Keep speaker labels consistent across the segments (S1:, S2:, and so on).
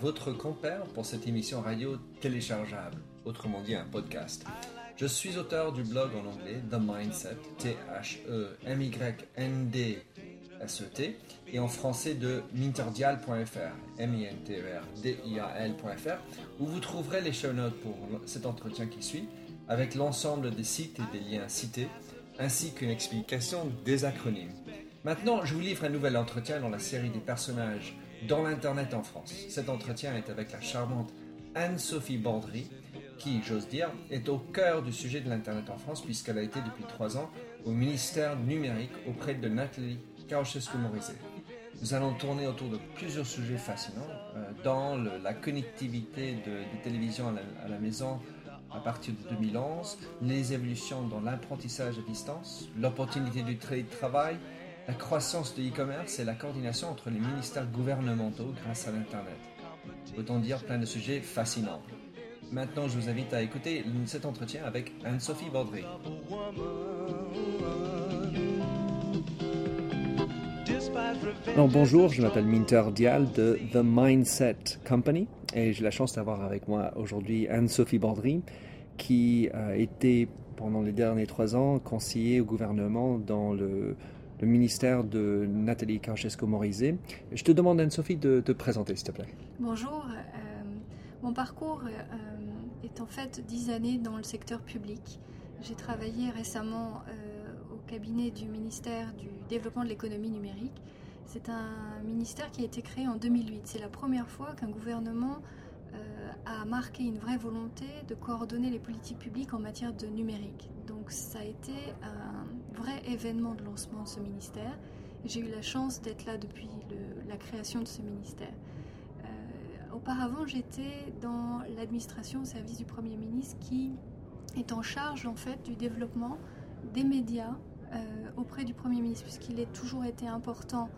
S1: Votre compère pour cette émission radio téléchargeable, autrement dit un podcast. Je suis auteur du blog en anglais The Mindset, T-H-E-M-Y-N-D-S-E-T, et en français de minterdial.fr, M-I-N-T-E-R-D-I-A-L.fr, où vous trouverez les show notes pour cet entretien qui suit, avec l'ensemble des sites et des liens cités, ainsi qu'une explication des acronymes. Maintenant, je vous livre un nouvel entretien dans la série des personnages dans l'Internet en France. Cet entretien est avec la charmante Anne-Sophie Bordry, qui, j'ose dire, est au cœur du sujet de l'Internet en France, puisqu'elle a été depuis trois ans au ministère numérique auprès de Nathalie Ceausescu-Morizet. Nous allons tourner autour de plusieurs sujets fascinants, euh, dans la connectivité des télévisions à la, maison à partir de 2011, les évolutions dans l'apprentissage à distance, l'opportunité du travail, la croissance de l'e-commerce et la coordination entre les ministères gouvernementaux grâce à l'Internet. Autant dire plein de sujets fascinants. Maintenant, je vous invite à écouter cet entretien avec Anne-Sophie Baudry. bonjour, je m'appelle Minter Dial de The Mindset Company et j'ai la chance d'avoir avec moi aujourd'hui Anne-Sophie Baudry qui a été pendant les derniers trois ans conseillère au gouvernement dans le le ministère de Nathalie Ceausescu-Morizet. Je te demande, Anne-Sophie, de te présenter, s'il te plaît.
S2: Bonjour. Euh, mon parcours euh, est en fait dix années dans le secteur public. J'ai travaillé récemment euh, au cabinet du ministère du Développement de l'économie numérique. C'est un ministère qui a été créé en 2008. C'est la première fois qu'un gouvernement a marqué une vraie volonté de coordonner les politiques publiques en matière de numérique. Donc ça a été un vrai événement de lancement de ce ministère. J'ai eu la chance d'être là depuis la création de ce ministère. Euh, auparavant, j'étais dans l'administration au service du Premier ministre qui est en charge en fait du développement des médias euh, auprès du Premier ministre, puisqu'il est toujours été important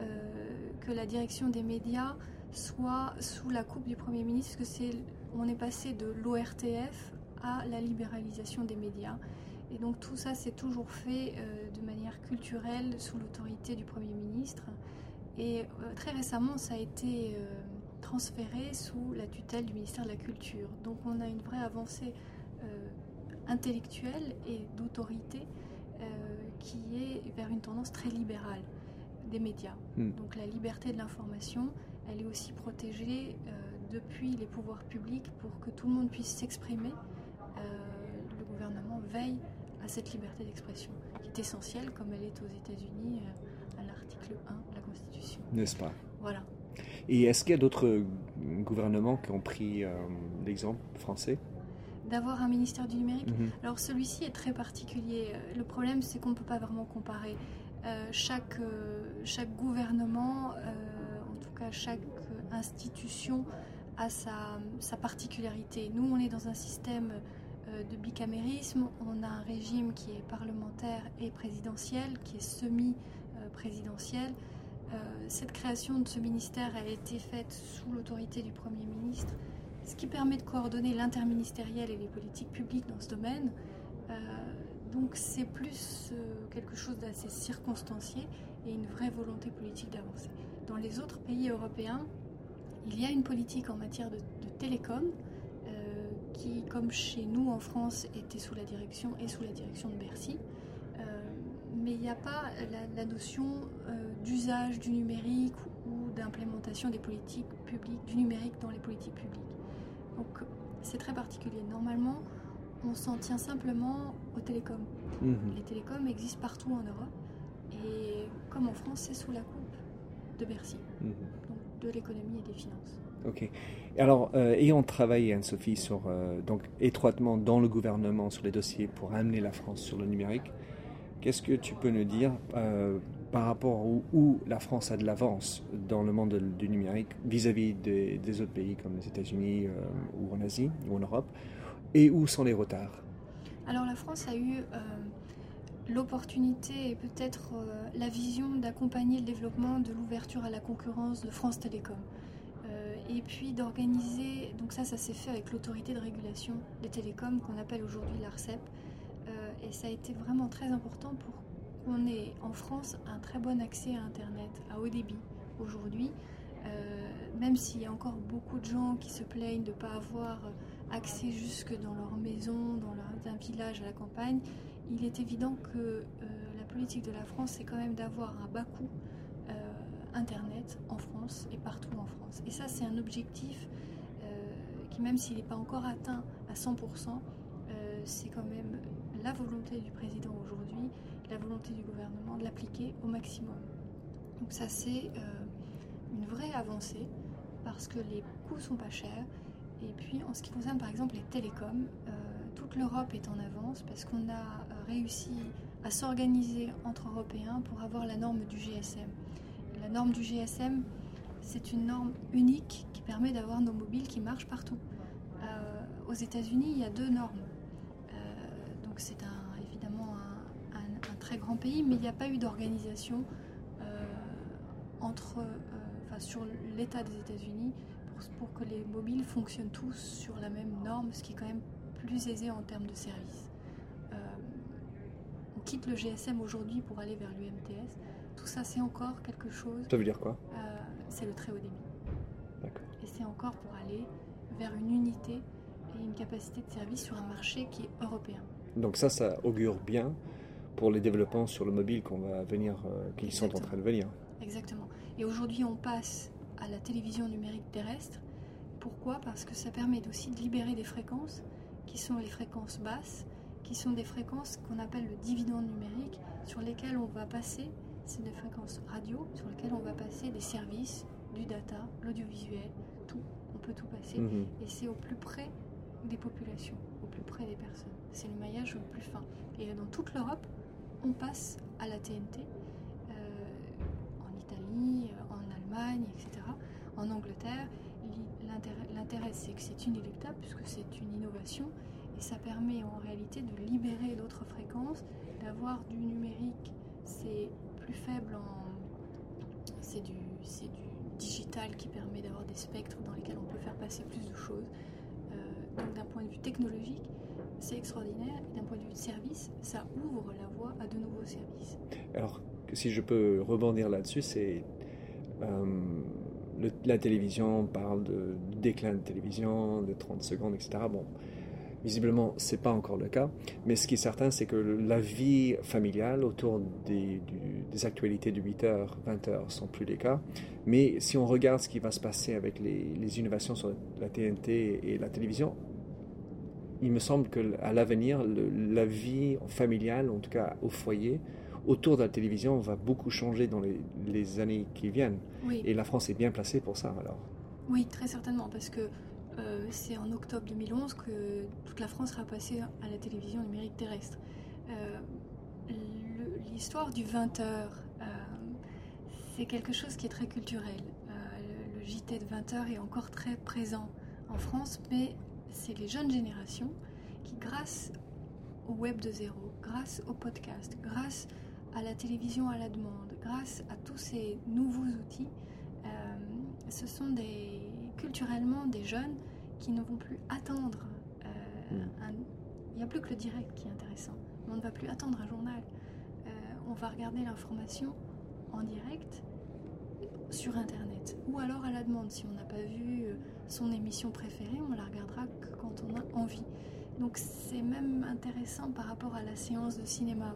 S2: euh, que la direction des médias soit sous la coupe du Premier ministre, parce que c'est, on est passé de l'ORTF à la libéralisation des médias. Et donc tout ça s'est toujours fait euh, de manière culturelle sous l'autorité du Premier ministre. Et euh, très récemment, ça a été euh, transféré sous la tutelle du ministère de la Culture. Donc on a une vraie avancée intellectuelle et d'autorité qui est vers une tendance très libérale des médias. Hmm. Donc la liberté de l'information, elle est aussi protégée depuis les pouvoirs publics pour que tout le monde puisse s'exprimer. le gouvernement veille à cette liberté d'expression, qui est essentielle comme elle est aux États-Unis euh, à l'article 1 de la Constitution.
S1: N'est-ce pas?
S2: Voilà.
S1: Et est-ce qu'il y a d'autres gouvernements qui ont pris euh, l'exemple français?
S2: D'avoir un ministère du numérique? Mhm. Alors celui-ci est très particulier. Le problème, c'est qu'on ne peut pas vraiment comparer. Euh, chaque, chaque gouvernement, cas chaque institution, a sa, particularité. Nous, on est dans un système euh, de bicamérisme. On a un régime qui est parlementaire et présidentiel, qui est semi-présidentiel. Euh, cette création de ce ministère a été faite sous l'autorité du Premier ministre, ce qui permet de coordonner l'interministériel et les politiques publiques dans ce domaine. Euh, donc c'est plus quelque chose d'assez circonstancié et une vraie volonté politique d'avancer. Dans les autres pays européens, il y a une politique en matière de, de télécom, qui, comme chez nous en France, était sous la direction et sous la direction de Bercy. Euh, mais il n'y a pas la, notion euh, d'usage du numérique ou d'implémentation des politiques publiques, du numérique dans les politiques publiques. Donc c'est très particulier. Normalement, on s'en tient simplement aux télécoms. Mhm. Les télécoms existent partout en Europe et comme en France, c'est sous la coupe de Bercy, mhm. donc de l'économie et des finances.
S1: Ok. Alors, euh, ayant travaillé, Anne-Sophie, sur, euh, donc, étroitement dans le gouvernement sur les dossiers pour amener la France sur le numérique, qu'est-ce que tu peux nous dire euh, par rapport où, où, la France a de l'avance dans le monde du numérique vis-à-vis des, des, autres pays comme les États-Unis ou en Asie ou en Europe, et où sont les retards?
S2: Alors, la France a eu l'opportunité et peut-être la vision d'accompagner le développement de l'ouverture à la concurrence de France Télécom et puis d'organiser, donc ça, ça s'est fait avec l'autorité de régulation des télécoms qu'on appelle aujourd'hui l'ARCEP, euh, et ça a été vraiment très important pour qu'on ait en France un très bon accès à Internet, à haut débit aujourd'hui. même s'il y a encore beaucoup de gens qui se plaignent de ne pas avoir accès jusque dans leur maison, dans leur, un village à la campagne, il est évident que la politique de la France, c'est quand même d'avoir un bas coût Internet en France et partout en France. Et ça, c'est un objectif qui, même s'il n'est pas encore atteint à 100%, c'est quand même la volonté du président aujourd'hui, la volonté du gouvernement de l'appliquer au maximum. Donc ça c'est euh, une vraie avancée parce que les coûts sont pas chers. Et puis en ce qui concerne par exemple les télécoms, euh, toute l'Europe est en avance parce qu'on a euh, réussi à s'organiser entre Européens pour avoir la norme du GSM. La norme du GSM, c'est une norme unique qui permet d'avoir nos mobiles qui marchent partout. aux États-Unis, il y a deux normes c'est un, évidemment un, très grand pays, mais il n'y a pas eu d'organisation euh, entre, euh, sur l'État des États-Unis pour, que les mobiles fonctionnent tous sur la même norme, ce qui est quand même plus aisé en termes de service. Euh, quitte le GSM aujourd'hui pour aller vers l'UMTS. Tout ça, c'est encore quelque chose.
S1: Ça veut dire quoi?
S2: C'est le très haut débit. Et c'est encore pour aller vers une unité et une capacité de service sur un marché qui est européen.
S1: Donc ça, ça augure bien pour les développements sur le mobile qu'on va venir, euh, qu'ils sont en train de venir.
S2: Exactement. Et aujourd'hui, on passe à la télévision numérique terrestre. Pourquoi? Parce que ça permet aussi de libérer des fréquences qui sont les fréquences basses, qui sont des fréquences qu'on appelle le dividende numérique, sur lesquelles on va passer, c'est des fréquences radio, sur lesquelles on va passer des services, du data, l'audiovisuel, tout. On peut tout passer. Mhm. Et c'est au plus près des populations, au plus près des personnes. C'est le maillage le plus fin. Et dans toute l'Europe, on passe à la TNT, euh, en Italie, euh, en Allemagne, etc. En Angleterre, l'intérêt c'est que c'est inéluctable puisque c'est une innovation et ça permet en réalité de libérer d'autres fréquences, d'avoir du numérique, c'est plus faible en... C'est du, du digital qui permet d'avoir des spectres dans lesquels on peut faire passer plus de choses. Euh, donc d'un point de vue technologique, c'est extraordinaire. Et d'un point de vue de service, ça ouvre la voie à de nouveaux services.
S1: Alors, si je peux rebondir là-dessus, c'est euh, la télévision, on parle de déclin de télévision, de 30 secondes, etc. Bon, visiblement, c'est pas encore le cas. Mais ce qui est certain, c'est que la vie familiale autour des, des actualités de 8h, 20h sont plus les cas. Mais si on regarde ce qui va se passer avec les, les innovations sur la TNT et la télévision, il me semble qu'à l'avenir, la vie familiale, en tout cas au foyer, autour de la télévision, va beaucoup changer dans les, années qui viennent. Et la France est bien placée pour ça, alors.
S2: Oui, très certainement, parce que euh, c'est en octobre 2011 que toute la France sera passée à la télévision numérique terrestre. Euh, l'histoire du 20h, euh, c'est quelque chose qui est très culturel. le, JT de 20h est encore très présent en France, mais c'est les jeunes générations qui, grâce au web de zéro, grâce au podcast, grâce à la télévision à la demande, grâce à tous ces nouveaux outils, ce sont culturellement des jeunes qui ne vont plus attendre. Euh, mm. il n'y a plus que le direct qui est intéressant. On ne va plus attendre un journal. Euh, on va regarder l'information en direct sur Internet ou alors à la demande. Si on n'a pas vu son émission préférée, on la regardera que quand on a envie. Donc c'est même intéressant par rapport à la séance de cinéma.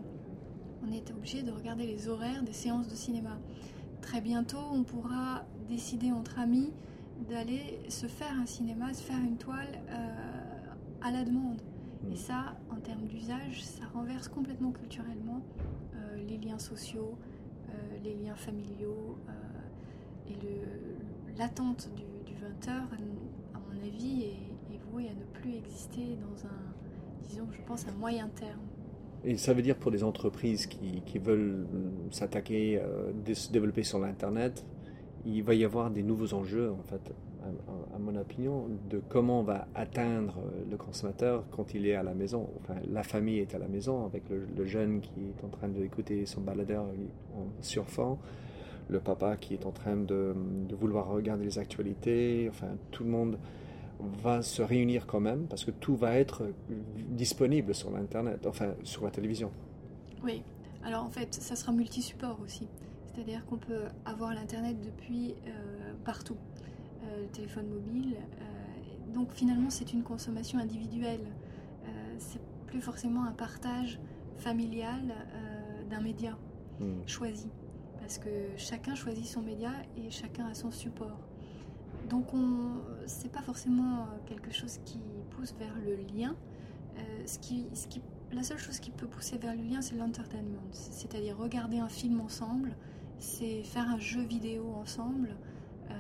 S2: On est obligé de regarder les horaires des séances de cinéma. Très bientôt, on pourra décider entre amis d'aller se faire un cinéma, se faire une toile euh, à la demande. Et ça, en termes d'usage, ça renverse complètement culturellement euh, les liens sociaux, euh, les liens familiaux et l'attente du, 20 heures, à mon avis, est, voué à ne plus exister dans un, disons, je pense, un moyen terme.
S1: Et ça veut dire pour des entreprises qui, qui veulent s'attaquer, se développer sur l'Internet, il va y avoir des nouveaux enjeux, en fait, à, mon opinion, de comment on va atteindre le consommateur quand il est à la maison. Enfin, la famille est à la maison avec le, jeune qui est en train d'écouter son baladeur en surfant le papa qui est en train de, vouloir regarder les actualités, enfin tout le monde va se réunir quand même parce que tout va être disponible sur l'internet, enfin sur la télévision.
S2: Oui, alors en fait ça sera multi-support aussi. C'est-à-dire qu'on peut avoir l'Internet depuis partout, le téléphone mobile. donc finalement, c'est une consommation individuelle. c'est plus forcément un partage familial d'un média hmm. choisi. Parce que chacun choisit son média et chacun a son support. Donc ce n'est pas forcément quelque chose qui pousse vers le lien. ce qui, ce qui la seule chose qui peut pousser vers le lien, c'est l'entertainment. C'est-à-dire regarder un film ensemble, c'est faire un jeu vidéo ensemble. Euh,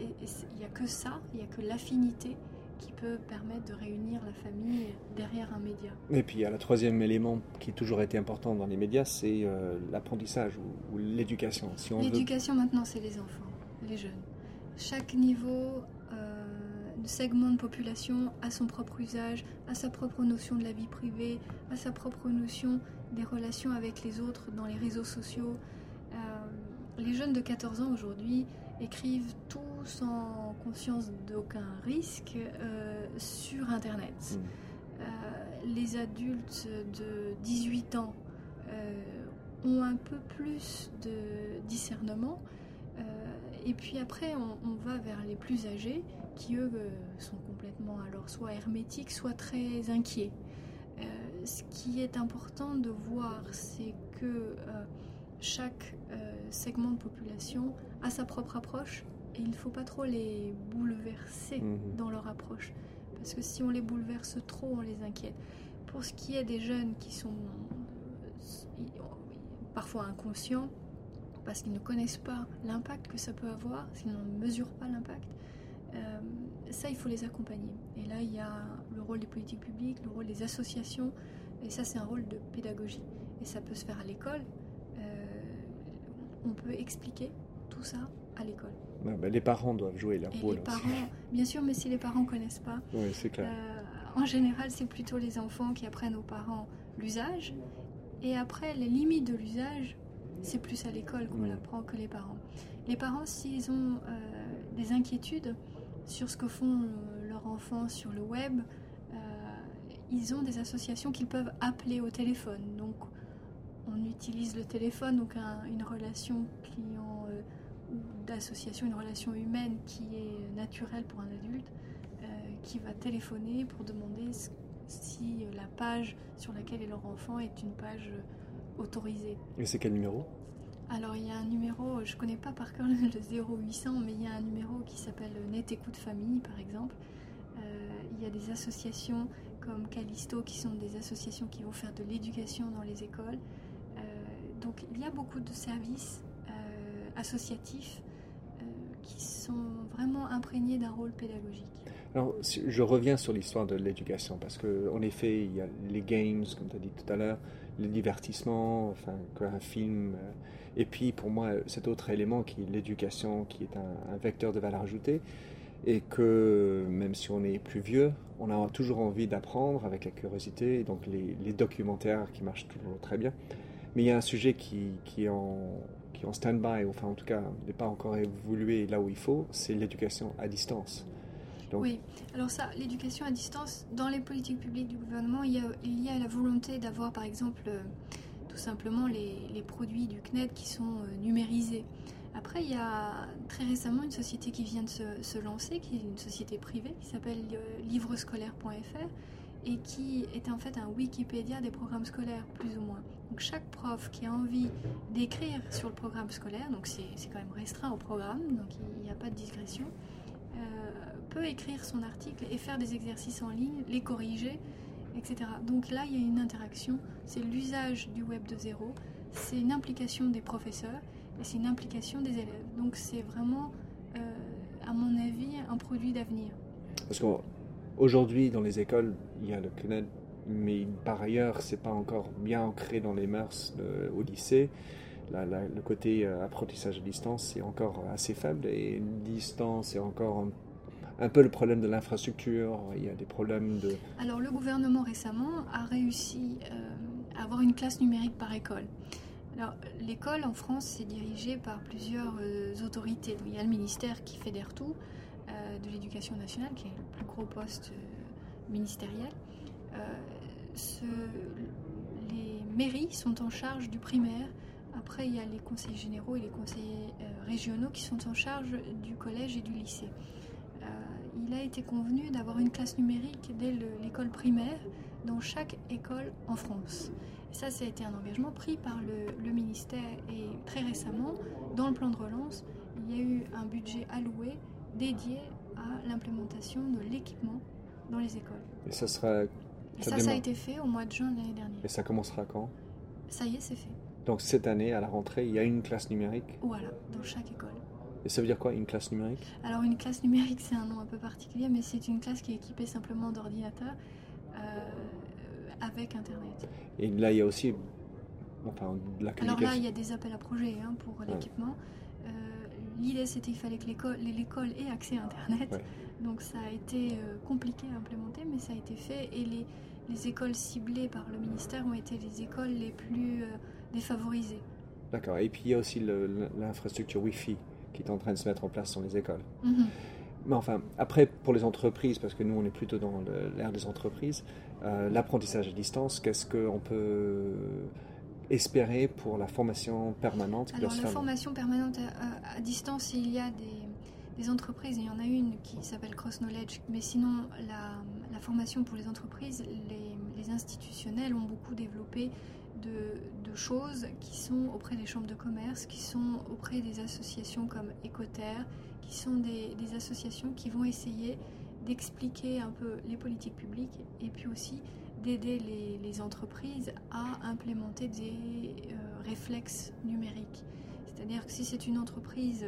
S2: et il n'y a que ça, il n'y a que l'affinité qui peut permettre de réunir la famille derrière un média.
S1: Et puis il y a le troisième élément qui a toujours été important dans les médias, c'est euh, l'apprentissage ou, l'éducation.
S2: Si l'éducation maintenant, c'est les enfants, les jeunes. Chaque niveau segment de population a son propre usage, a sa propre notion de la vie privée, a sa propre notion des relations avec les autres dans les réseaux sociaux. Euh, les jeunes de 14 ans aujourd'hui écrivent tout sans conscience d'aucun risque euh, sur Internet. Mm. Euh, les adultes de 18 ans ont un peu plus de discernement. et puis après, on, va vers les plus âgés qui eux euh, sont complètement alors soit hermétiques, soit très inquiets. Euh, ce qui est important de voir, c'est que euh, chaque segment de population a sa propre approche et il ne faut pas trop les bouleverser mhm. dans leur approche. Parce que si on les bouleverse trop, on les inquiète. Pour ce qui est des jeunes qui sont parfois inconscients, parce qu'ils ne connaissent pas l'impact que ça peut avoir, s'ils ne mesurent pas l'impact, euh, ça, il faut les accompagner. Et là, il y a le rôle des politiques publiques, le rôle des associations, et ça, c'est un rôle de pédagogie. Et ça peut se faire à l'école. Euh, on peut expliquer tout ça à l'école.
S1: Ben, les parents doivent jouer leur rôle.
S2: Les parents, bien sûr, mais si les parents ne connaissent pas,
S1: oui, c'est clair.
S2: Euh, en général, c'est plutôt les enfants qui apprennent aux parents l'usage. Et après, les limites de l'usage, c'est plus à l'école qu'on l'apprend que les parents. Les parents, s'ils ont des inquiétudes, sur ce que font euh, leurs enfants sur le web, euh, ils ont des associations qu'ils peuvent appeler au téléphone. Utilise le téléphone, donc une relation client euh, ou d'association, une relation humaine qui est naturelle pour un adulte, qui va téléphoner pour demander si la page sur laquelle est leur enfant est une page autorisée.
S1: Et c'est quel numéro?
S2: Alors il y a un numéro, je ne connais pas par cœur le 0800, mais il y a un numéro qui s'appelle Net Écoute Famille par exemple. Euh, il y a des associations comme Callisto qui sont des associations qui vont faire de l'éducation dans les écoles. Euh, donc il y a beaucoup de services euh, associatifs qui sont vraiment imprégnés d'un rôle pédagogique.
S1: Alors, je reviens sur l'histoire de l'éducation parce qu'en effet, il y a les games, comme tu as dit tout à l'heure, le divertissement, enfin, un film et puis pour moi, cet autre élément qui est l'éducation, qui est un, vecteur de valeur ajoutée, et que même si on est plus vieux, on a toujours envie d'apprendre avec la curiosité, donc les, documentaires qui marchent toujours très bien. Mais il y a un sujet qui, qui est en, qui en stand-by, enfin en tout cas n'est pas encore évolué là où il faut, c'est l'éducation à distance.
S2: Oui, alors ça, l'éducation à distance, dans les politiques publiques du gouvernement, il y a, il y a la volonté d'avoir par exemple simplement les, produits du CNED qui sont euh, numérisés. Après, il y a très récemment une société qui vient de se, lancer, qui est une société privée, qui s'appelle euh, livrescolaire.fr et qui est en fait un Wikipédia des programmes scolaires, plus ou moins. Donc chaque prof qui a envie d'écrire sur le programme scolaire, donc c'est quand même restreint au programme, donc il n'y a pas de digression, euh, peut écrire son article et faire des exercices en ligne, les corriger etc. Donc là, il y a une interaction, c'est l'usage du web de zéro, c'est une implication des professeurs et c'est une implication des élèves. Donc c'est vraiment, euh, à mon avis, un produit d'avenir.
S1: Parce qu'aujourd'hui, dans les écoles, il y a le CNED, mais par ailleurs, c'est pas encore bien ancré dans les mœurs au lycée. le côté euh, apprentissage à distance, c'est encore assez faible et distance est encore un peu le problème de l'infrastructure, il y a des problèmes de...
S2: Alors le gouvernement récemment a réussi euh, à avoir une classe numérique par école. Alors l'école en France c'est dirigé par plusieurs euh, autorités. il y a le ministère qui fédère tout, euh, de l'éducation nationale qui est le plus gros poste ministériel. Les mairies sont en charge du primaire Après, il y a les conseillers généraux et les conseillers régionaux qui sont en charge du collège et du lycée. il a été convenu d'avoir une classe numérique dès l'école primaire dans chaque école en France. ça, ça a été un engagement pris par le, ministère et très récemment, dans le plan de relance, il y a eu un budget alloué dédié à l'implémentation de l'équipement dans les écoles.
S1: Et ça sera.
S2: Ça, ça, a été fait au mois de juin de l'année dernière.
S1: Et ça commencera quand?
S2: Ça y est, c'est fait.
S1: Donc cette année, à la rentrée, il y a une classe numérique?
S2: Voilà, dans chaque école.
S1: Et ça veut dire quoi, une classe numérique?
S2: Alors une classe numérique, c'est un nom un peu particulier, mais c'est une classe qui est équipée simplement d'ordinateurs euh, avec Internet.
S1: Et là, il y a aussi enfin, de la
S2: Alors là, il y a des appels à projets hein, pour l'équipement. Euh, l'idée, c'était qu'il fallait que l'école ait accès à Internet. Donc ça a été euh, compliqué à implémenter, mais ça a été fait. Et les, les écoles ciblées par le ministère ont été les écoles les plus défavorisées.
S1: D'accord. Et puis il y a aussi l'infrastructure Wi-Fi qui est en train de se mettre en place dans les écoles.
S2: Mhm.
S1: Mais enfin, après, pour les entreprises, parce que nous, on est plutôt dans l'ère des entreprises, euh, l'apprentissage à distance, qu'est-ce qu'on peut espérer pour la formation permanente
S2: Alors, la formation permanente à, distance, il y a des, entreprises, il y en a une qui s'appelle Cross Knowledge, mais sinon, la, formation pour les entreprises, les, institutionnels ont beaucoup développé de, choses qui sont auprès des chambres de commerce, qui sont auprès des associations comme Ecoterre, qui sont des, associations qui vont essayer d'expliquer un peu les politiques publiques et puis aussi d'aider les, entreprises à implémenter des euh, réflexes numériques. C'est-à-dire que si c'est une entreprise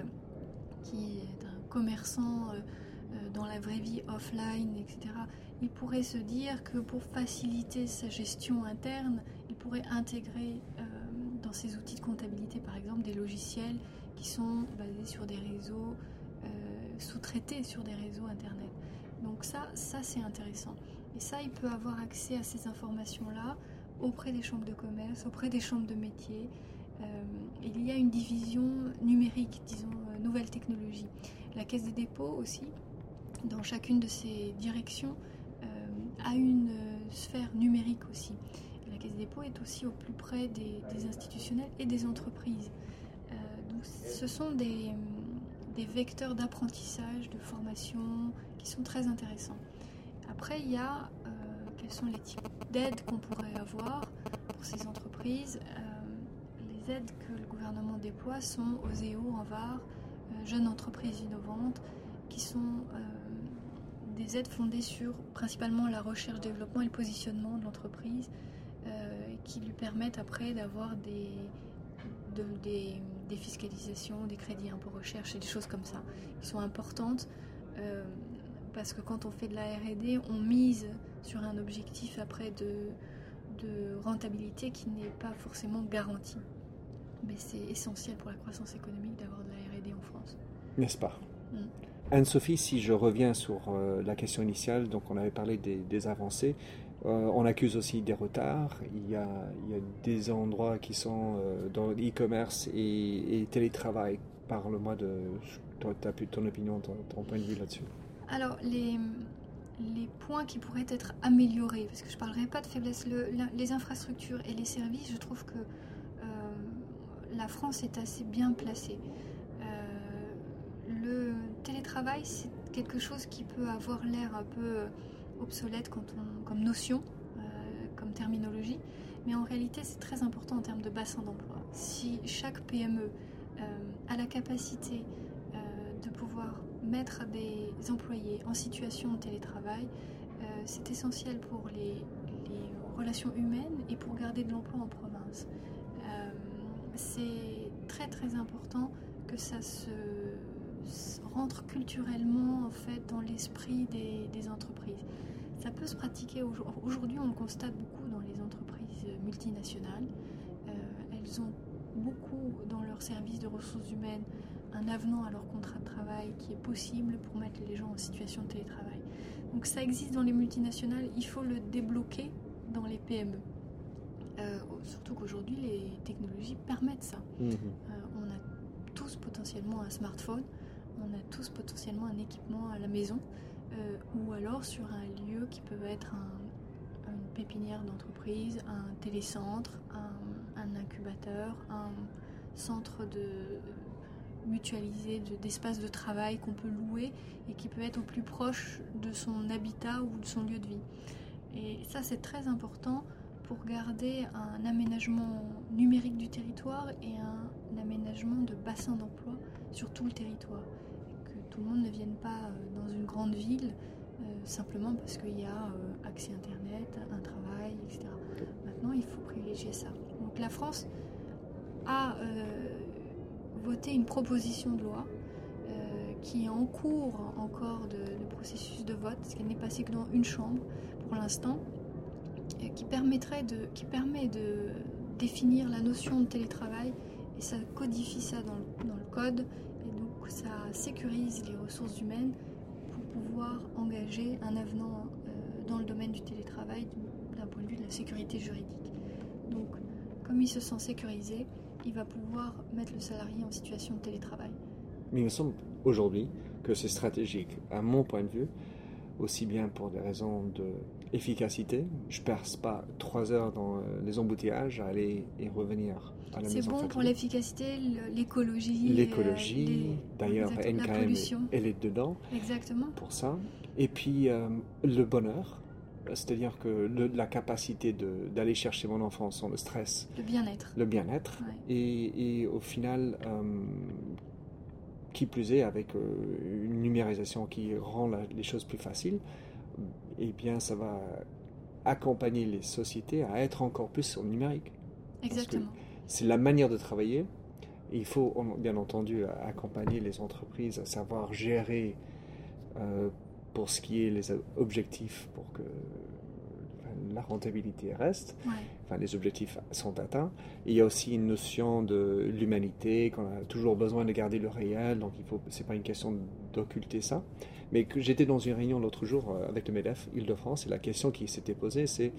S2: qui est un commerçant euh, euh, dans la vraie vie offline, etc., il pourrait se dire que pour faciliter sa gestion interne, il pourrait intégrer dans ses outils de comptabilité, par exemple, des logiciels qui sont basés sur des réseaux sous-traiter sur des réseaux Internet. Donc ça, ça c'est intéressant. Et ça, il peut avoir accès à ces informations-là auprès des chambres de commerce, auprès des chambres de métiers. Euh, il y a une division numérique, disons, euh, nouvelles technologies. La Caisse des dépôts aussi, dans chacune de ces directions, euh, a une sphère numérique aussi. la Caisse des dépôts est aussi au plus près des, institutionnels et des entreprises. donc ce sont des, vecteurs d'apprentissage, de formation qui sont très intéressants. Après, il y a euh, quels sont les types d'aides qu'on pourrait avoir pour ces entreprises. Euh, les aides que le gouvernement déploie sont OSEO, ENVAR, euh, Jeunes Entreprises Innovantes, qui sont des aides fondées sur principalement la recherche, développement et le positionnement de l'entreprise, qui lui permettent après d'avoir des, des fiscalisations, des crédits impôt recherche et des choses comme ça, qui sont importantes euh, parce que quand on fait de la RD, on mise sur un objectif après de, de rentabilité qui n'est pas forcément garanti. Mais c'est essentiel pour la croissance économique de la RD en France.
S1: N'est-ce pas mm. Anne-Sophie, si je reviens sur euh, la question initiale, donc on avait parlé des avancées, euh, on accuse aussi des retards. Il y a, des endroits qui sont euh, dans l'e-commerce et, télétravail. Parle-moi de ton opinion, ton, point de vue là-dessus.
S2: Alors, les, points qui pourraient être améliorés, parce que je ne parlerai pas de faiblesse, les infrastructures et les services, je trouve que euh, la France est assez bien placée. Le télétravail, c'est quelque chose qui peut avoir l'air un peu obsolète quand on, comme notion, euh, comme terminologie, mais en réalité c'est très important en termes de bassin d'emploi. Si chaque PME euh, a la capacité euh, de pouvoir mettre des employés en situation de télétravail, c'est essentiel pour les, relations humaines et pour garder de l'emploi en province. c'est très très important que ça se rentre culturellement en fait dans l'esprit des, entreprises. Ça peut se pratiquer aujourd'hui, on le constate beaucoup dans les entreprises multinationales. Euh, elles ont beaucoup dans leur service de ressources humaines un avenant à leur contrat de travail qui est possible pour mettre les gens en situation de télétravail. Donc ça existe dans les multinationales, il faut le débloquer dans les PME. Euh, surtout qu'aujourd'hui les technologies permettent ça.
S1: Mmh. Euh,
S2: on a tous potentiellement un smartphone, on a tous potentiellement un équipement à la maison. Euh, ou alors sur un lieu qui peut être un, une pépinière d'entreprise, un télécentre, un, incubateur, un centre de mutualisé d'espace de travail qu'on peut louer et qui peut être au plus proche de son habitat ou de son lieu de vie. Et ça, c'est très important pour garder un aménagement numérique du territoire et un, aménagement de bassin d'emploi sur tout le territoire. Tout le monde ne vienne pas euh, dans une grande ville euh, simplement parce qu'il y a euh, accès Internet, un travail, etc. Maintenant, il faut privilégier ça. Donc la France a voté une proposition de loi qui est en cours encore de, processus de vote, parce qu'elle n'est passée que dans une chambre pour l'instant, qui, permettrait de, qui permet de définir la notion de télétravail et ça codifie ça dans le code donc ça sécurise les ressources humaines pour pouvoir engager un avenant euh, dans le domaine du télétravail d'un point de vue de la sécurité juridique. Donc comme il se sent sécurisé, il va pouvoir mettre le salarié en situation de télétravail.
S1: Mais il me semble aujourd'hui que c'est stratégique, à mon point de vue, aussi bien pour des raisons d'efficacité. Je ne perce pas trois heures dans euh, les embouteillages à aller et revenir à la
S2: maison. C'est bon pour l'efficacité, l'écologie.
S1: L'écologie, d'ailleurs, NKM, elle est dedans.
S2: Exactement.
S1: Pour ça. Et puis euh, le bonheur, c'est-à-dire que la capacité d'aller chercher mon enfant sans le stress.
S2: Le bien-être.
S1: Le bien-être. Et, et, au final, euh, qui plus est, avec euh, une numérisation qui rend les choses plus faciles, eh bien, ça va accompagner les sociétés à être encore plus sur le numérique.
S2: Exactement.
S1: C'est la manière de travailler. il faut bien entendu accompagner les entreprises à savoir gérer euh, pour ce qui est les objectifs pour que la rentabilité reste, enfin les objectifs sont atteints. il y a aussi une notion de l'humanité, qu'on a toujours besoin de garder le réel, donc faut, c'est pas une question d'occulter ça. Mais j'étais dans une réunion l'autre jour euh, avec le MEDEF Île-de-France et la question qui s'était posée, c'est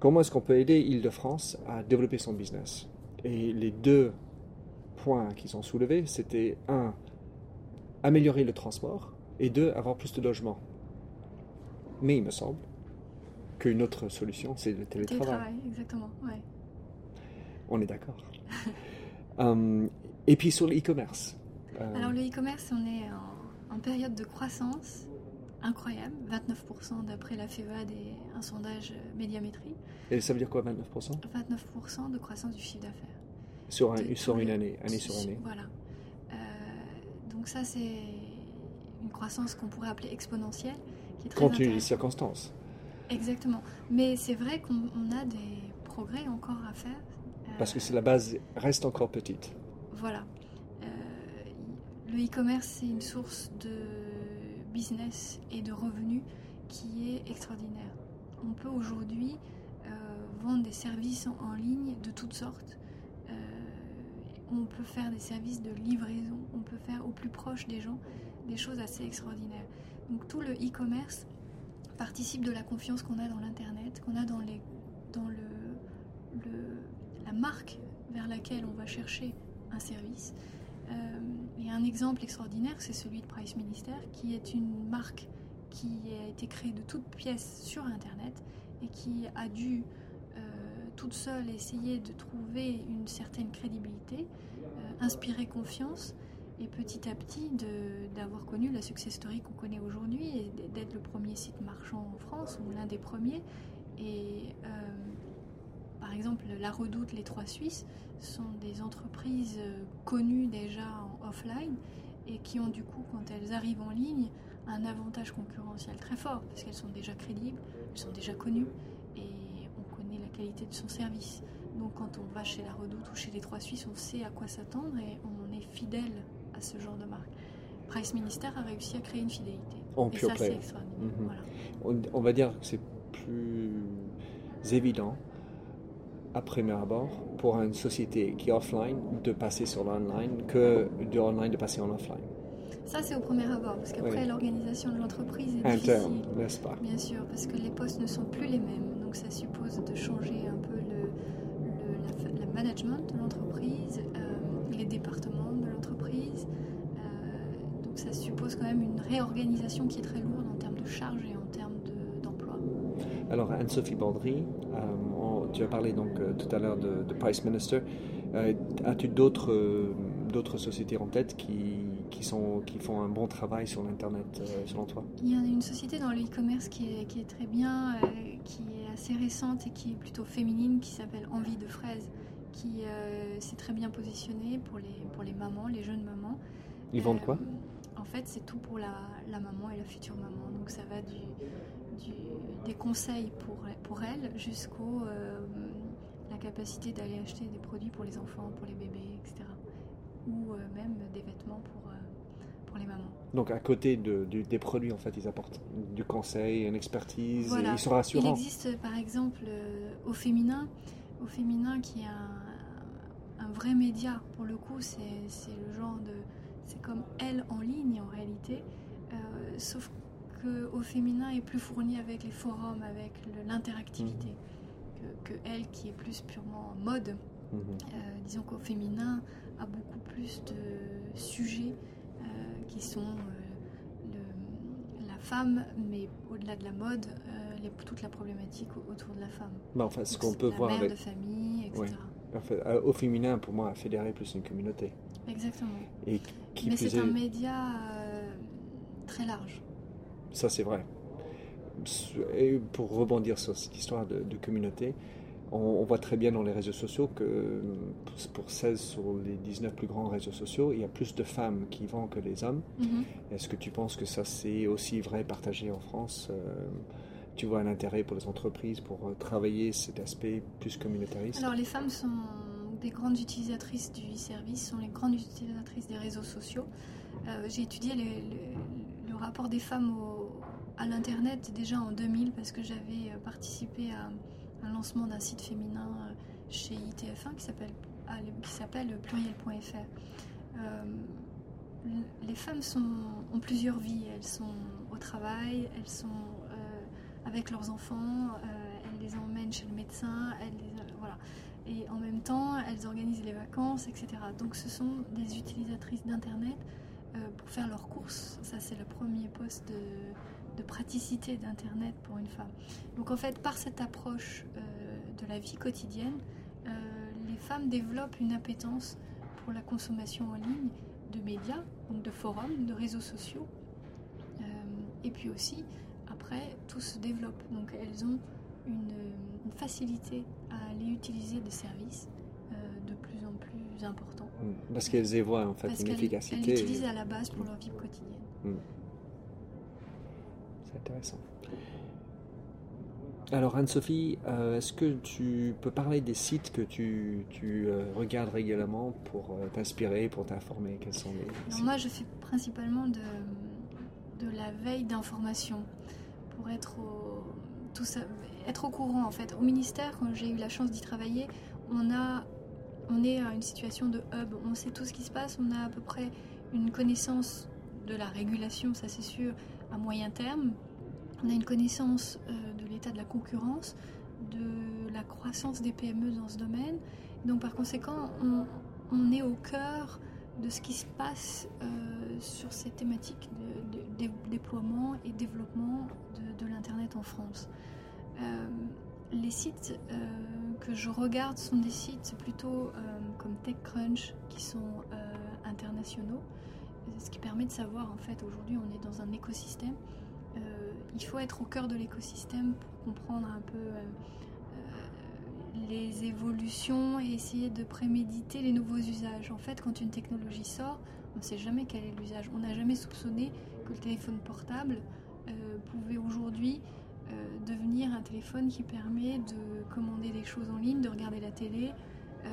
S1: comment est-ce qu'on peut aider Île-de-France à développer son business? Et les deux points qui sont soulevés, c'était un, améliorer le transport et deux, avoir plus de logements. Mais il me semble qu'une autre solution, c'est le télétravail.
S2: Télétravail, exactement, ouais.
S1: On est d'accord. Hum, et puis sur l'e-commerce.
S2: Euh, Alors le e-commerce, on est en, période de croissance incroyable, 29% d'après la FEVAD et un sondage médiamétrie.
S1: Et ça veut dire quoi 29%
S2: 29% de croissance du chiffre d'affaires.
S1: Sur, un, sur une année, année sur année.
S2: Voilà. Euh, donc ça c'est une croissance qu'on pourrait appeler exponentielle. Qui est très
S1: Compte tenu des circonstances.
S2: Exactement. Mais c'est vrai qu'on a des progrès encore à faire.
S1: Parce que la base reste encore petite.
S2: Voilà. Euh, le e-commerce, c'est une source de business et de revenus qui est extraordinaire. On peut aujourd'hui euh, vendre des services en, ligne de toutes sortes. Euh, on peut faire des services de livraison. On peut faire au plus proche des gens des choses assez extraordinaires. Donc tout le e-commerce participe de la confiance qu'on a dans l'Internet, qu'on a dans, la marque vers laquelle on va chercher un service. Euh, et un exemple extraordinaire, c'est celui de Price Minister, qui est une marque qui a été créée de toutes pièces sur Internet et qui a dû euh, toute seule essayer de trouver une certaine crédibilité, euh, inspirer confiance et petit à petit d'avoir connu la success story qu'on connaît aujourd'hui et d'être le premier site marchand en France ou l'un des premiers. Et euh, par exemple, la Redoute, les Trois Suisses sont des entreprises euh, connues déjà en offline et qui ont du coup, quand elles arrivent en ligne, un avantage concurrentiel très fort parce qu'elles sont déjà crédibles, elles sont déjà connues et on connaît la qualité de son service. Donc quand on va chez la Redoute ou chez les Trois Suisses, on sait à quoi s'attendre et on est fidèle à ce genre de marque. Price Minister a réussi à créer une fidélité.
S1: En et ça, c'est mhm. on, va dire que c'est plus évident à premier abord pour une société qui est offline de passer sur l'online que de online de passer en offline.
S2: Ça, c'est au premier abord, parce qu'après, l'organisation de l'entreprise est
S1: Interne, n'est-ce pas?
S2: Bien sûr, parce que les postes ne sont plus les mêmes. Donc, ça suppose de changer un peu le, le, management de l'entreprise, euh, les départements ça suppose quand même une réorganisation qui est très lourde en termes de charge et en termes d'emploi.
S1: Alors, Anne-Sophie Baldry, tu as parlé donc tout à l'heure de, de, Price Minister. As-tu d'autres d'autres sociétés en tête qui, qui, sont, qui font un bon travail sur l'Internet, selon toi
S2: Il y a une société dans le e-commerce qui est, qui est, très bien, qui est assez récente et qui est plutôt féminine, qui s'appelle Envie de Fraise qui euh, s'est très bien positionné pour les, pour les mamans, les jeunes mamans.
S1: Ils vendent quoi
S2: euh, En fait, c'est tout pour la, la, maman et la future maman. Donc ça va du, des conseils pour, pour elle jusqu'au euh, la capacité d'aller acheter des produits pour les enfants, pour les bébés, etc. Ou même des vêtements pour, pour les mamans.
S1: Donc à côté de, des produits, en fait, ils apportent du conseil, une expertise, ils sont rassurants.
S2: Il existe par exemple au féminin, au féminin qui est un, un vrai média. Pour le coup, c'est le genre de. C'est comme elle en ligne en réalité. Euh, sauf que au féminin est plus fourni avec les forums, avec l'interactivité, mmh. que, elle qui est plus purement mode. Mmh. Euh, disons qu'au féminin a beaucoup plus de sujets euh, qui sont la femme, mais au-delà de la mode, les, toute la problématique autour de la femme.
S1: Bah, enfin, ce qu'on peut voir
S2: mère
S1: avec...
S2: de famille, etc.
S1: Euh, au féminin, pour moi, fédérer plus une communauté.
S2: Exactement.
S1: Et qui
S2: Mais c'est un média euh, très large.
S1: Ça, c'est vrai. Et pour rebondir sur cette histoire de, communauté, on, voit très bien dans les réseaux sociaux que pour 16 sur les 19 plus grands réseaux sociaux, il y a plus de femmes qui vendent que les hommes. Mm-hmm. Est-ce que tu penses que ça, c'est aussi vrai partagé en France euh, tu vois un intérêt pour les entreprises pour euh, travailler cet aspect plus communautariste?
S2: Alors les femmes sont des grandes utilisatrices du e-service, sont les grandes utilisatrices des réseaux sociaux. Euh, j'ai étudié le, rapport des femmes à l'Internet déjà en 2000 parce que j'avais euh, participé à un lancement d'un site féminin chez ITF1 qui s'appelle pluriel.fr. les femmes ont plusieurs vies. Elles sont au travail, elles sont avec leurs enfants, euh, elles les emmènent chez le médecin, elles les, euh. Et en même temps, elles organisent les vacances, etc. Donc ce sont des utilisatrices d'Internet euh, pour faire leurs courses. Ça, c'est le premier poste de, praticité d'Internet pour une femme. Donc en fait, par cette approche de la vie quotidienne, les femmes développent une appétence pour la consommation en ligne de médias, donc de forums, de réseaux sociaux, et puis aussi après, tout se développe. Donc elles ont une, facilité à aller utiliser des services euh, de plus en plus importants.
S1: Mm. Parce qu'elles y voient en fait une efficacité.
S2: Elles l'utilisent à la base pour leur vie quotidienne. Mm.
S1: C'est intéressant. Alors Anne-Sophie, euh, est-ce que tu peux parler des sites que tu, tu euh, regardes régulièrement pour t'inspirer, pour t'informer? Quels sont les
S2: Moi, je fais principalement de, de la veille d'information pour être au, être au courant en fait. Au ministère, quand j'ai eu la chance d'y travailler, on a on est à une situation de hub, on sait tout ce qui se passe, on a à peu près une connaissance de la régulation, ça c'est sûr, à moyen terme. On a une connaissance euh, de l'état de la concurrence, de la croissance des PME dans ce domaine. Donc par conséquent, on, on est au cœur de ce qui se passe euh, sur ces thématiques de, déploiement et développement l'Internet en France. Euh, les sites euh, que je regarde sont des sites plutôt comme TechCrunch qui sont internationaux, ce qui permet de savoir en fait aujourd'hui on est dans un écosystème. il faut être au cœur de l'écosystème pour comprendre un peu les évolutions et essayer de préméditer les nouveaux usages. En fait, quand une technologie sort, on ne sait jamais quel est l'usage. On n'a jamais soupçonné que le téléphone portable euh, pouvait aujourd'hui euh, devenir un téléphone qui permet de commander des choses en ligne, de regarder la télé, euh,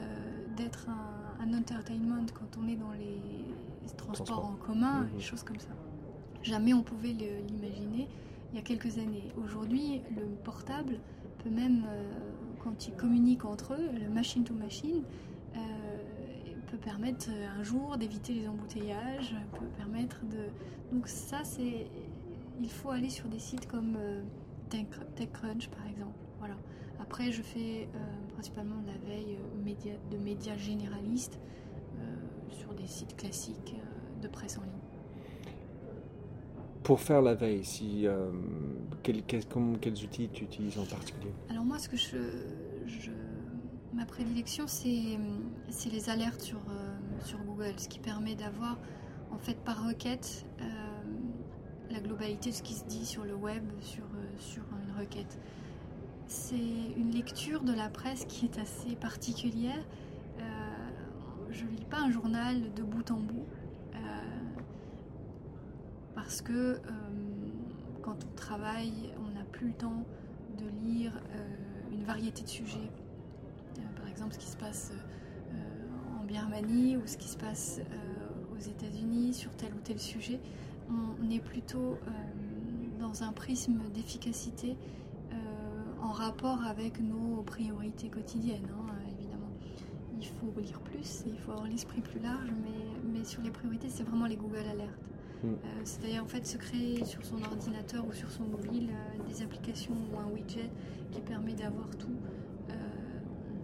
S2: d'être un, entertainment quand on est dans les transports en commun, des choses comme ça. Jamais on pouvait l'imaginer il y a quelques années. Aujourd'hui, le portable peut même quand ils communiquent entre eux, le machine to machine peut permettre un jour d'éviter les embouteillages, peut permettre de. Donc ça, c'est. Il faut aller sur des sites comme euh, TechCrunch par exemple. Voilà. Après, je fais principalement de la veille de médias généralistes sur des sites classiques de presse en ligne.
S1: pour faire la veille, si, quel, quels outils tu utilises en particulier?
S2: Alors moi, ce que je, ma prédilection, c'est les alertes sur, sur Google, ce qui permet d'avoir en fait par requête de ce qui se dit sur le web, sur, sur une requête. C'est une lecture de la presse qui est assez particulière. Euh, je ne lis pas un journal de bout en bout euh, parce que euh, quand on travaille, on n'a plus le temps de lire une variété de sujets. par exemple, ce qui se passe en Birmanie ou ce qui se passe aux États-Unis sur tel ou tel sujet. On, est plutôt dans un prisme d'efficacité en rapport avec nos priorités quotidiennes, hein, évidemment. Il faut lire plus, il faut avoir l'esprit plus large, mais, mais sur les priorités, c'est vraiment les Google Alerts. Mm. Euh, C'est-à-dire en fait se créer sur son ordinateur ou sur son mobile euh, des applications ou un widget qui permet d'avoir tout euh,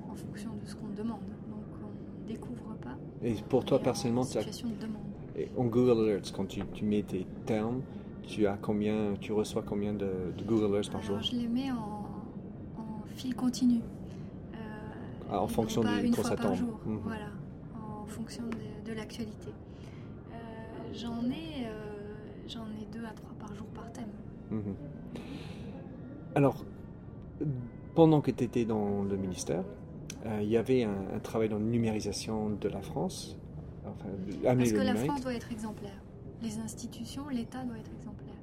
S2: en fonction de ce qu'on demande. Donc on ne découvre pas.
S1: Et pour toi personnellement,
S2: tu situation de demande.
S1: Et en Google Alerts, quand tu, tu, mets tes termes, tu as combien, tu reçois combien de, Google Alerts par jour?
S2: Je les mets en fil continu.
S1: Euh, ah, en fonction du
S2: une fois par jour, mhm. voilà, en fonction de, l'actualité. Euh, j'en ai, euh, j'en ai deux à trois par jour par thème. Mhm.
S1: Alors, pendant que tu étais dans le ministère, il y avait un, travail dans la numérisation de la France.
S2: Enfin, Parce que la France doit être exemplaire. Les institutions, l'État doit être exemplaire.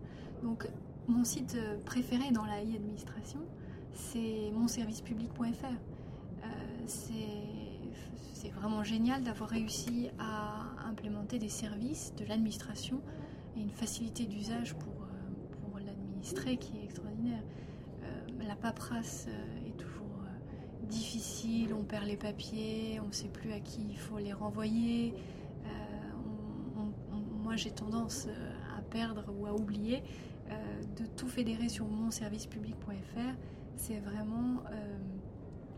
S2: Donc, mon site préféré dans la e-administration, c'est monservicepublic.fr. Euh, c'est vraiment génial d'avoir réussi à implémenter des services de l'administration et une facilité d'usage pour, euh, pour l'administré qui est extraordinaire. Euh, la paperasse difficile, on perd les papiers, on ne sait plus à qui il faut les renvoyer. moi j'ai tendance à perdre ou à oublier de tout fédérer sur monservicepublic.fr c'est vraiment euh,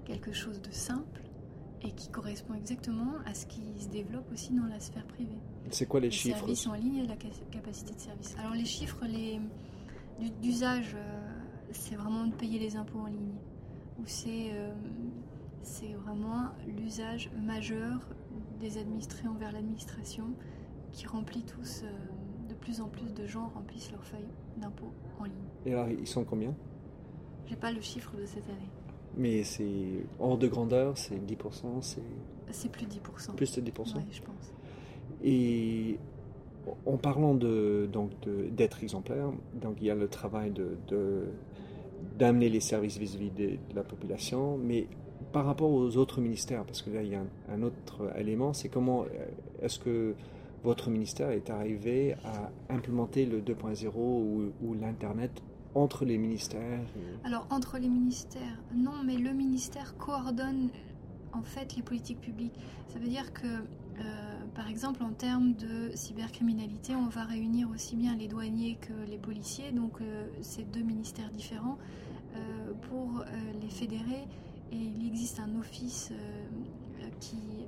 S2: quelque chose de simple et qui correspond exactement à ce qui se développe aussi dans la sphère privée.
S1: C'est quoi les, chiffres
S2: Les services en ligne et la capacité de service. Alors les chiffres les, d'usage, euh, c'est vraiment de payer les impôts en ligne. Ou c'est, euh, c'est vraiment l'usage majeur des administrés envers l'administration qui remplit tous, de plus en plus de gens remplissent leurs feuilles d'impôts en ligne.
S1: Et alors ils sont combien?
S2: J'ai pas le chiffre de cette année.
S1: Mais c'est hors de grandeur, c'est 10%, c'est...
S2: C'est plus de 10%.
S1: Plus de 10%
S2: Oui, je pense.
S1: Et en parlant de, donc d'être exemplaire, donc il y a le travail de, d'amener les services vis-à-vis de, la population, mais par rapport aux autres ministères, parce que là il y a un, autre élément, c'est comment est-ce que votre ministère est arrivé à implémenter le 2.0 ou, l'Internet entre les ministères
S2: Alors, entre les ministères, non, mais le ministère coordonne en fait les politiques publiques. Ça veut dire que, euh, par exemple, en termes de cybercriminalité, on va réunir aussi bien les douaniers que les policiers, donc euh, c'est deux ministères différents, euh, pour les fédérer. Et il existe un office qui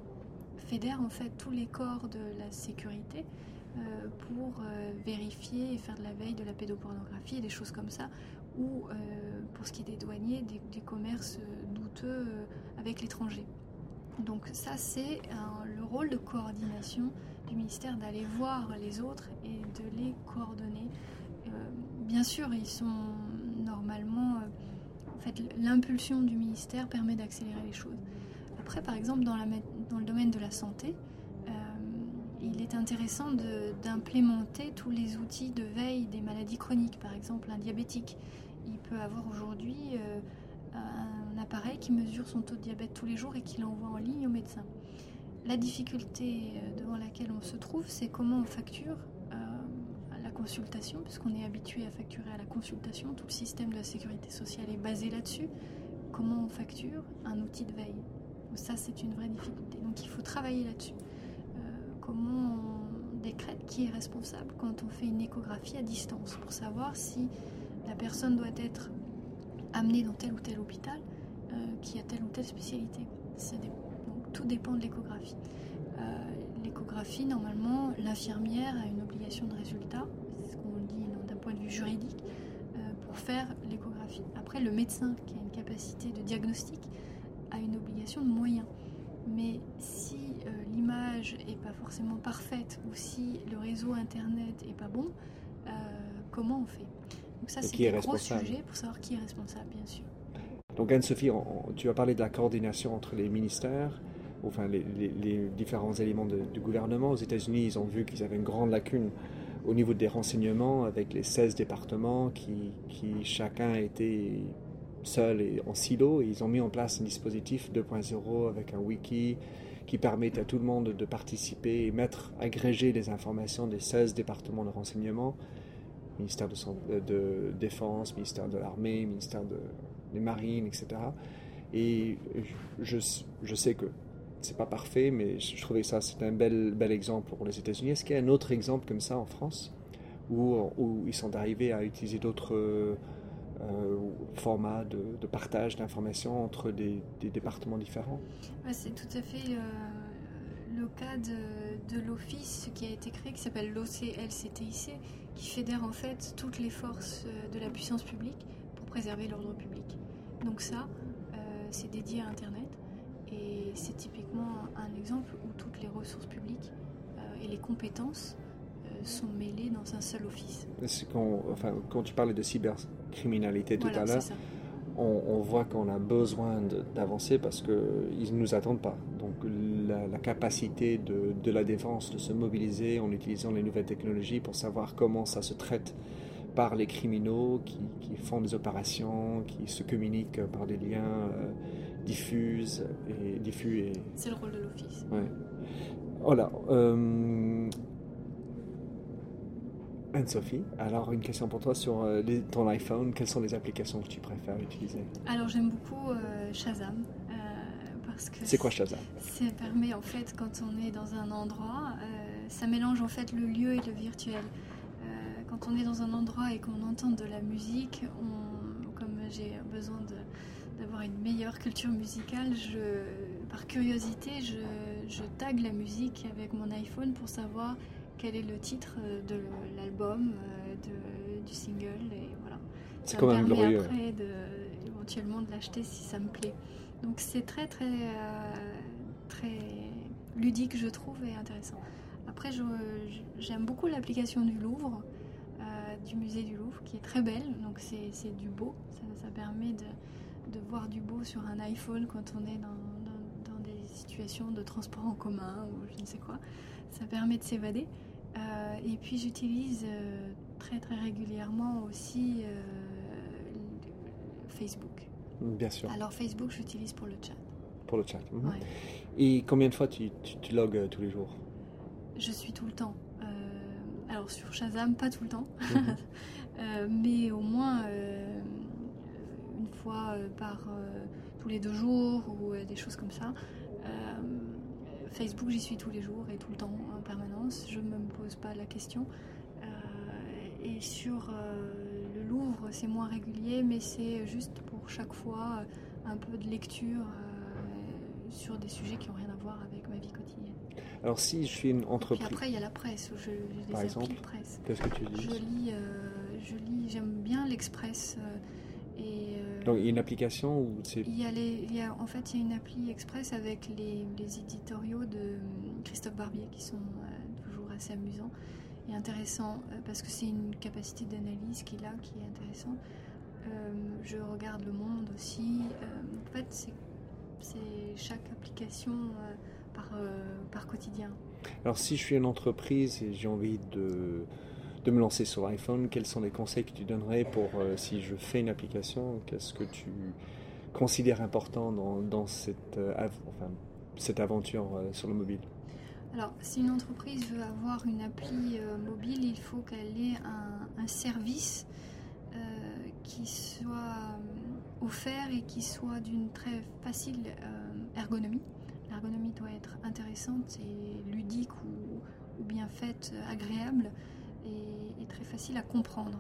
S2: fédère en fait tous les corps de la sécurité. Euh, pour euh, vérifier et faire de la veille de la pédopornographie et des choses comme ça, ou euh, pour ce qui est des douaniers, des, commerces douteux avec l'étranger. Donc ça, c'est le rôle de coordination du ministère d'aller voir les autres et de les coordonner. bien sûr, ils sont normalement... l'impulsion du ministère permet d'accélérer les choses. Après, par exemple, dans, le domaine de la santé, il est intéressant d'implémenter tous les outils de veille des maladies chroniques. Par exemple, un diabétique, il peut avoir aujourd'hui euh, un appareil qui mesure son taux de diabète tous les jours et qui l'envoie en ligne au médecin. La difficulté euh, devant laquelle on se trouve, c'est comment on facture euh, consultation, puisqu'on est habitué à facturer à la consultation. Tout le système de la sécurité sociale est basé là-dessus. Comment on facture un outil de veille? Ça, c'est une vraie difficulté. Donc, il faut travailler là-dessus comment on décrète qui est responsable quand on fait une échographie à distance pour savoir si la personne doit être amenée dans tel ou tel hôpital euh, qui a telle ou telle spécialité? Donc, tout dépend de l'échographie. Euh, l'échographie, normalement, l'infirmière a une obligation de résultat, c'est ce qu'on dit du juridique pour faire l'échographie. Après, le médecin qui a une capacité de diagnostic a une obligation de moyens. Mais si l'image n'est pas forcément parfaite ou si le réseau internet est pas bon, comment on fait? Donc ça, c'est un gros sujet pour savoir qui est responsable, bien sûr.
S1: Donc Anne-Sophie, tu as parlé de la coordination entre les ministères, enfin les, différents éléments du gouvernement. Aux États-Unis, ils ont vu qu'ils avaient une grande lacune au niveau des renseignements avec les 16 départements qui, chacun était seul et en silo. Ils ont mis en place un dispositif 2.0 avec un wiki qui permet à tout le monde de participer et mettre, agréger les informations des 16 départements de renseignement, ministère de, de Défense, ministère de l'Armée, ministère de, les marines, etc. Et je, je sais que c'est pas parfait, mais je trouvais ça c'est un bel, bel exemple pour les États-Unis. Est-ce qu'il y a un autre exemple comme ça en France où, ils sont arrivés à utiliser d'autres euh, formats de, partage d'informations entre des, départements différents?
S2: C'est tout à fait euh, le cas de, l'office qui a été créé, qui s'appelle l'OCLCTIC, qui fédère en fait toutes les forces euh, de la puissance publique préserver l'ordre public. Donc ça, c'est dédié à Internet et c'est typiquement un exemple où toutes les ressources publiques euh, et les compétences euh, sont mêlées dans un seul office.
S1: Quand, enfin, quand tu parlais de cybercriminalité tout à l'heure, on, voit qu'on a besoin d'avancer parce qu'ils ne nous attendent pas. Donc la, capacité de, de, la défense de se mobiliser en utilisant les nouvelles technologies pour savoir comment ça se traite par les criminaux qui, font des opérations, qui se communiquent par des liens euh, diffusent et diffus et.
S2: C'est le rôle de l'office.
S1: Voilà. Euh, Anne-Sophie, alors une question pour toi sur euh, ton iPhone. Quelles sont les applications que tu préfères utiliser?
S2: Alors j'aime beaucoup Shazam. parce que
S1: c'est quoi Shazam?
S2: Ça permet en fait quand on est dans un endroit, ça mélange en fait le lieu et le virtuel quand on est dans un endroit et qu'on entend de la musique, comme j'ai besoin d'avoir une meilleure culture musicale, par curiosité, je, tag la musique avec mon iPhone pour savoir quel est le titre de l'album, euh, du single, et voilà.
S1: C'est quand même glorieux.
S2: après de, éventuellement de l'acheter si ça me plaît. Donc c'est très très euh, très ludique je trouve et intéressant. Après j'aime beaucoup l'application du Louvre du musée du Louvre qui est très belle, donc c'est du beau. Ça, permet de, de, voir du beau sur un iPhone quand on est dans, dans, des situations de transport en commun ou je ne sais quoi. Ça permet de s'évader. Euh, et puis j'utilise euh, très très régulièrement aussi euh, Facebook.
S1: Bien sûr.
S2: Alors Facebook, j'utilise pour le chat.
S1: Pour le chat. Mhm. Et combien de fois tu, tu, tu logs tous les jours?
S2: Je suis tout le temps. Alors sur Shazam, pas tout le temps, mhm. mais au moins fois euh, par tous les deux jours ou des choses comme ça. Facebook, j'y suis tous les jours et tout le temps en permanence. Je ne me pose pas la question. et sur le Louvre, c'est moins régulier, mais c'est juste pour chaque fois un peu de lecture sur des sujets qui n'ont rien à voir avec ma vie quotidienne.
S1: Alors si je suis une entreprise...
S2: Après il y a la presse, je, je
S1: Par exemple. Qu'est-ce que tu lis?
S2: Je lis, euh, je lis j'aime bien l'Express. Euh,
S1: euh, Donc il y a une application ou c'est...
S2: Il y a les, il y a, en fait il y a une appli Express avec les, les éditoriaux de Christophe Barbier qui sont toujours assez amusants et intéressants parce que c'est une capacité d'analyse qu'il a qui est intéressante. je regarde Le Monde aussi. en fait c'est, c'est chaque application euh, par, quotidien.
S1: Alors si je suis une entreprise et j'ai envie de, de, me lancer sur iPhone, quels sont les conseils que tu donnerais pour euh, si je fais une application Qu'est-ce que tu considères important dans, cette, euh, cette aventure sur le mobile?
S2: Alors, si une entreprise veut avoir une appli mobile, il faut qu'elle ait un, service qui soit offert et qui soit d'une très facile ergonomie. L'ergonomie doit être intéressante et ludique ou, bien faite, euh, agréable et, très facile à comprendre.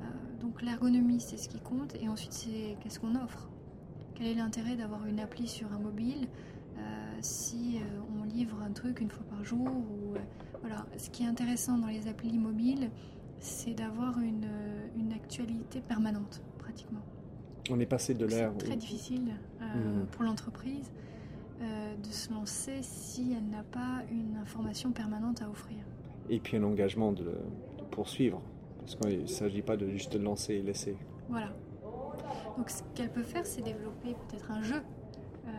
S2: Euh, donc l'ergonomie, c'est ce qui compte. Et ensuite, c'est qu'est-ce qu'on offre Quel est l'intérêt d'avoir une appli sur un mobile euh, si on livre un truc une fois par jour ou, voilà. Ce qui est intéressant dans les applis mobiles, c'est d'avoir une, actualité permanente, pratiquement.
S1: On est passé de l'ère.
S2: C'est très difficile mmh. pour l'entreprise de se lancer si elle n'a pas une information permanente à offrir.
S1: Et puis un engagement de, de poursuivre, parce qu'il ne s'agit pas de juste lancer et laisser.
S2: Voilà. Donc ce qu'elle peut faire, c'est développer peut-être un jeu euh,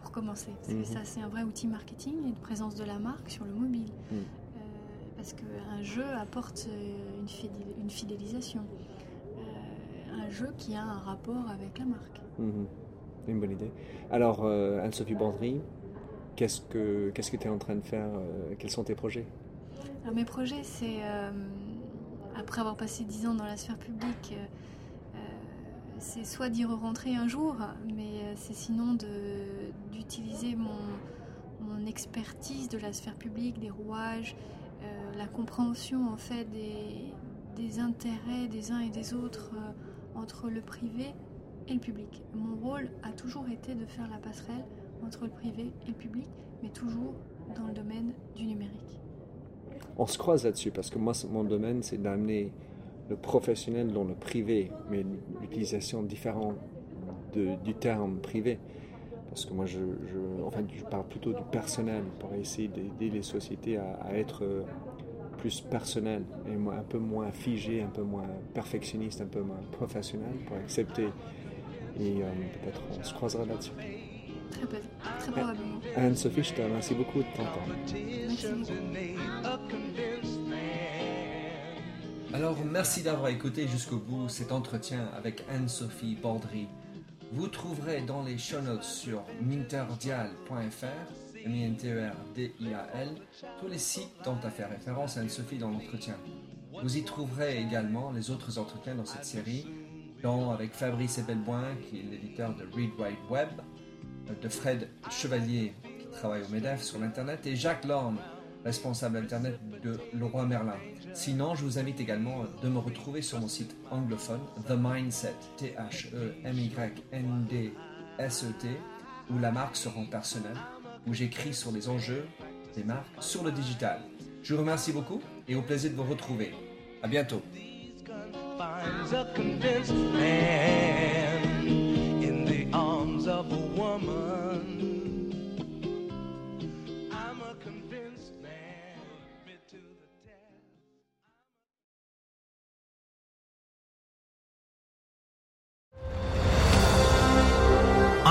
S2: pour commencer. Mhm. Ça, c'est un vrai outil marketing et de présence de la marque sur le mobile. Mhm. Euh, parce qu'un jeu apporte euh, une, fidélisation. un jeu qui a un rapport avec la marque.
S1: Mhm. Une bonne idée. Alors, Anne-Sophie Bandry, qu'est-ce que qu'est-ce que tu es en train de faire Quels sont tes projets?
S2: Mes projets, c'est après avoir passé dix ans dans la sphère publique, c'est soit d'y re-rentrer un jour, mais euh, c'est sinon d'utiliser mon, expertise de la sphère publique, des rouages, euh, la compréhension en fait des, intérêts des uns et des autres euh, entre le privé et le public. Mon rôle a toujours été de faire la passerelle entre le privé et le public, mais toujours dans le domaine du numérique.
S1: On se croise là-dessus parce que moi, mon domaine, c'est d'amener le professionnel dans le privé, mais l'utilisation différente du terme privé. Parce que moi, je, je, enfin, je parle plutôt du personnel pour essayer d'aider les sociétés à, être plus personnel et un peu moins figé, un peu moins perfectionniste, un peu moins professionnel pour accepter. Et euh, peut-être on se croisera là-dessus.
S2: Très, très probablement.
S1: Anne-Sophie, je te remercie beaucoup de ton temps.
S2: Merci
S3: alors merci d'avoir écouté jusqu'au bout cet entretien avec Anne-Sophie Baldry. Vous trouverez dans les show notes sur minterdial.fr, m i n t e r d i a l tous les sites dont a fait référence Anne-Sophie dans l'entretien. Vous y trouverez également les autres entretiens dans cette série, dont avec Fabrice Ebelboin, qui est l'éditeur de Read Write Web, de Fred Chevalier, qui travaille au MEDEF sur l'Internet, et Jacques Lorne, responsable Internet de Leroy Merlin. Sinon, je vous invite également de me retrouver sur mon site anglophone The Mindset, T-H-E-M-Y-N-D-S-E-T, où la marque se rend personnelle, où j'écris sur les enjeux des marques sur le digital. Je vous remercie beaucoup et au plaisir de vous retrouver. À bientôt.